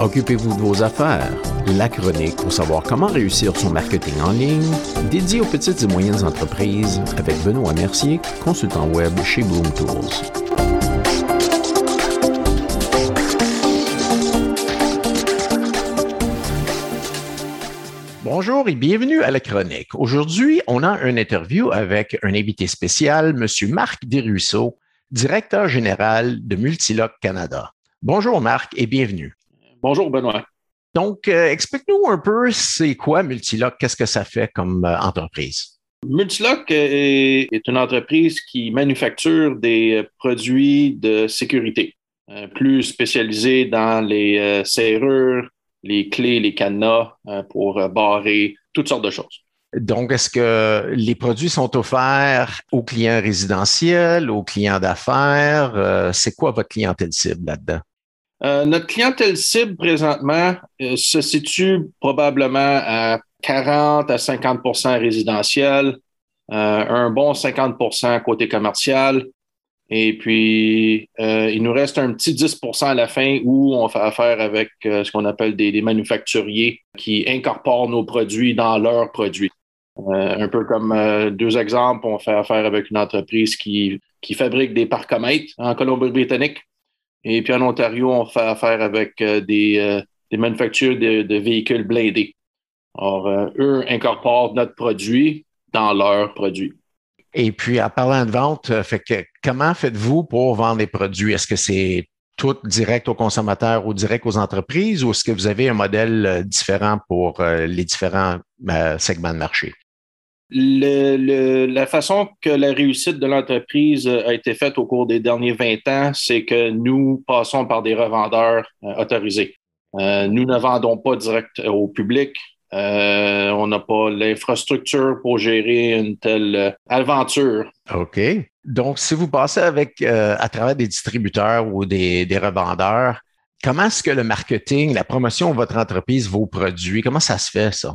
Occupez-vous de vos affaires. La chronique pour savoir comment réussir son marketing en ligne, dédié aux petites et moyennes entreprises avec Benoît Mercier, consultant web chez Bloom Tools. Bonjour et bienvenue à la chronique. Aujourd'hui, on a une interview avec un invité spécial, M. Marc Desruisseaux, directeur général de Multiloc Canada. Bonjour Marc et bienvenue. Bonjour Benoît. Donc, euh, explique-nous un peu, c'est quoi Multiloc, qu'est-ce que ça fait comme euh, entreprise? Multiloc est, est, une entreprise qui manufacture des produits de sécurité, euh, plus spécialisés dans les serrures, les clés, les cadenas pour barrer, toutes sortes de choses. Donc, est-ce que les produits sont offerts aux clients résidentiels, aux clients d'affaires? c'est quoi votre clientèle cible là-dedans? Euh, notre clientèle cible présentement euh, se situe probablement à 40 à 50% résidentiel, euh, un bon 50% côté commercial. Et puis, il nous reste un petit 10% à la fin où on fait affaire avec ce qu'on appelle des, des, manufacturiers qui incorporent nos produits dans leurs produits. un peu comme deux exemples, on fait affaire avec une entreprise qui, qui fabrique des parcomètres en Colombie-Britannique. Et puis en Ontario, on fait affaire avec euh, des, euh, des manufactures de, véhicules blindés. Alors, euh, eux incorporent notre produit dans leurs produits. Et puis, en parlant de vente, fait que, comment faites-vous pour vendre les produits? Est-ce que c'est tout direct aux consommateurs ou direct aux entreprises ou est-ce que vous avez un modèle différent pour les différents segments de marché? La façon que la réussite de l'entreprise a été faite au cours des derniers 20 ans, c'est que nous passons par des revendeurs euh, autorisés. Euh, nous ne vendons pas direct au public. Euh, on n'a pas l'infrastructure pour gérer une telle aventure. OK. Donc, si vous passez avec à travers des distributeurs ou des, des revendeurs, comment est-ce que le marketing, la promotion de votre entreprise, vos produits, comment ça se fait, ça?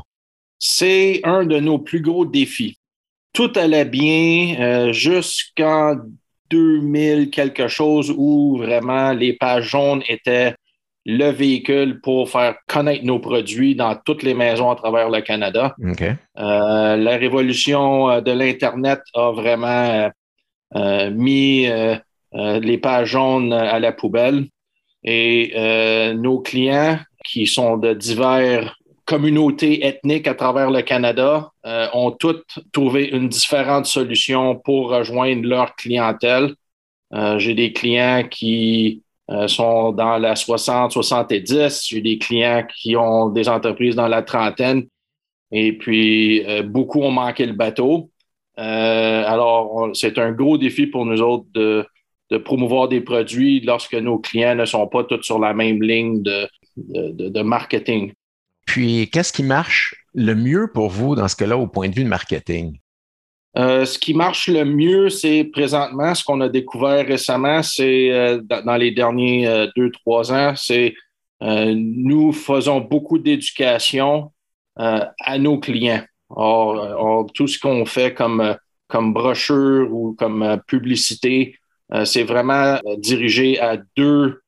C'est un de nos plus gros défis. Tout allait bien euh, jusqu'en 2000 quelque chose où vraiment les pages jaunes étaient le véhicule pour faire connaître nos produits dans toutes les maisons à travers le Canada. Euh, la révolution euh, de l'Internet a vraiment mis les pages jaunes à la poubelle et nos clients qui sont de divers communautés ethniques à travers le Canada euh, ont toutes trouvé une différente solution pour rejoindre leur clientèle. Euh, j'ai des clients qui euh, sont dans la 60-70, j'ai des clients qui ont des entreprises dans la trentaine, et puis beaucoup ont manqué le bateau. alors, c'est un gros défi pour nous autres de, promouvoir des produits lorsque nos clients ne sont pas tous sur la même ligne de marketing. Puis, qu'est-ce qui marche le mieux pour vous dans ce cas-là au point de vue de marketing? Euh, ce qui marche le mieux, c'est présentement ce qu'on a découvert récemment, c'est euh, dans les derniers euh, deux, trois ans, c'est nous faisons beaucoup d'éducation à nos clients. Or, tout ce qu'on fait comme, comme brochure ou comme publicité, c'est vraiment dirigé à deux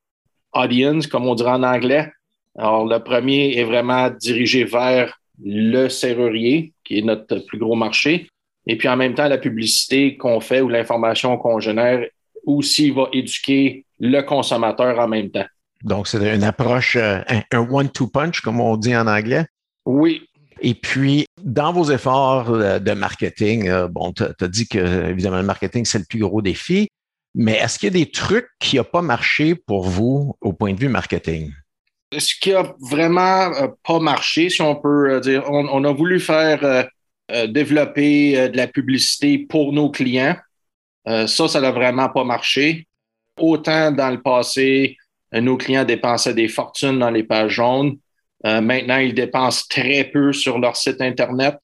audiences, comme on dirait en anglais. Alors, le premier est vraiment dirigé vers le serrurier, qui est notre plus gros marché. Et puis, en même temps, la publicité qu'on fait ou l'information qu'on génère aussi va éduquer le consommateur en même temps. Donc, c'est une approche, euh, un one-two punch, comme on dit en anglais? Oui. Et puis, dans vos efforts euh, de marketing, euh, bon, tu as dit que, évidemment, le marketing, c'est le plus gros défi, mais est-ce qu'il y a des trucs qui n'ont pas marché pour vous au point de vue marketing? Ce qui a vraiment euh, pas marché, si on peut euh, dire, on, a voulu faire euh, développer de la publicité pour nos clients. ça, ça n'a vraiment pas marché. Autant dans le passé, nos clients dépensaient des fortunes dans les pages jaunes. maintenant, ils dépensent très peu sur leur site Internet.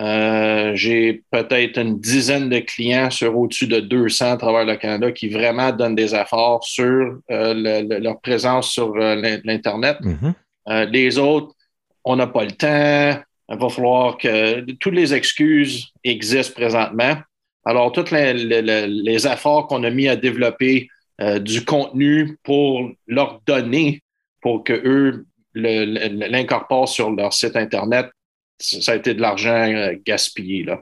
Euh, j'ai peut-être une dizaine de clients sur au-dessus de 200 à travers le Canada qui vraiment donnent des efforts sur euh, leur présence sur euh, l'Internet. Mm-hmm. les autres, on n'a pas le temps. Il va falloir que toutes les excuses existent présentement. Alors, tous les, efforts qu'on a mis à développer du contenu pour leur donner pour que eux l'incorporent sur leur site Internet. Ça a été de l'argent euh, gaspillé. Là.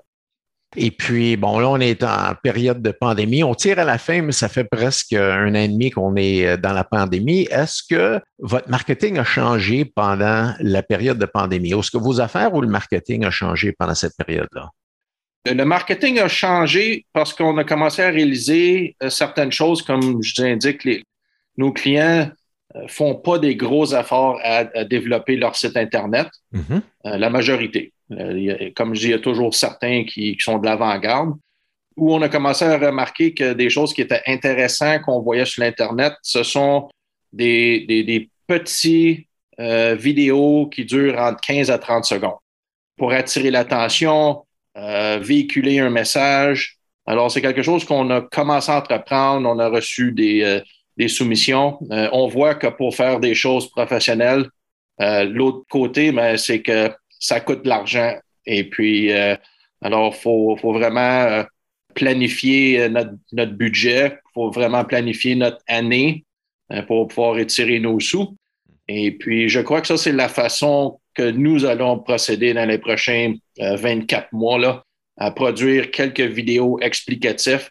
Et puis, bon, là, on est en période de pandémie. On tire à la fin, mais ça fait presque un an et demi qu'on est euh, dans la pandémie. Est-ce que votre marketing a changé pendant la période de pandémie? Est-ce que vos affaires ou le marketing a changé pendant cette période-là? Le marketing a changé parce qu'on a commencé à réaliser euh, certaines choses, comme je vous indique, les, nos clients euh, font pas des gros efforts à, développer leur site Internet, mm-hmm. la majorité. Euh, comme je dis, il y a toujours certains qui, sont de l'avant-garde, où on a commencé à remarquer que des choses qui étaient intéressantes qu'on voyait sur l'Internet, ce sont des, des, petits euh, vidéos qui durent entre 15 à 30 secondes pour attirer l'attention, euh, véhiculer un message. Alors, c'est quelque chose qu'on a commencé à entreprendre. On a reçu des, des soumissions. on voit que pour faire des choses professionnelles, l'autre côté, ben, c'est que ça coûte de l'argent. Et puis, euh, alors, il faut, vraiment euh, planifier euh, notre, budget, il faut vraiment planifier notre année pour pouvoir étirer nos sous. Et puis, je crois que ça, c'est la façon que nous allons procéder dans les prochains 24 mois, là, à produire quelques vidéos explicatives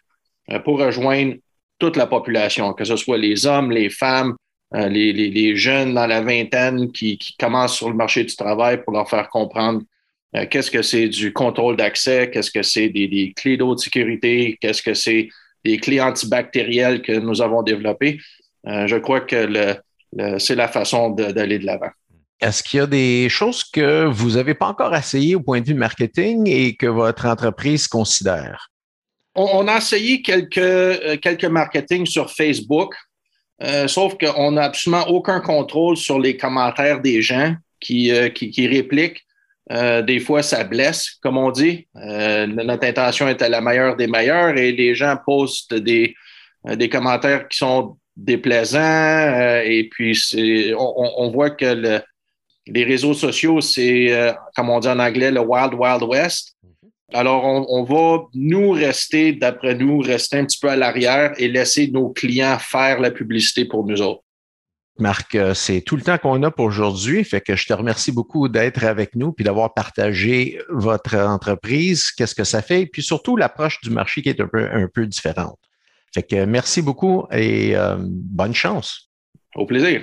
pour rejoindre toute la population, que ce soit les hommes, les femmes, euh, les, jeunes dans la vingtaine qui, commencent sur le marché du travail pour leur faire comprendre euh, qu'est-ce que c'est du contrôle d'accès, qu'est-ce que c'est des, clés d'eau de sécurité, qu'est-ce que c'est des clés antibactérielles que nous avons développées. Euh, je crois que c'est la façon d'aller de l'avant. Est-ce qu'il y a des choses que vous n'avez pas encore essayées au point de vue marketing et que votre entreprise considère? On, a essayé quelques, quelques marketing sur Facebook. Euh, sauf qu'on n'a absolument aucun contrôle sur les commentaires des gens qui, euh, qui, répliquent. Euh, des fois, ça blesse, comme on dit. notre intention était la meilleure des meilleures et les gens postent des, des commentaires qui sont déplaisants. et puis, on, on, voit que les réseaux sociaux, c'est, comme on dit en anglais, le Wild Wild West. Alors, on, va, nous, rester, d'après nous, rester un petit peu à l'arrière et laisser nos clients faire la publicité pour nous autres. Marc, euh, c'est tout le temps qu'on a pour aujourd'hui. Fait que je te remercie beaucoup d'être avec nous puis d'avoir partagé votre entreprise, qu'est-ce que ça fait, puis surtout l'approche du marché qui est un peu, un peu différente. Fait que merci beaucoup et euh, bonne chance. Au plaisir.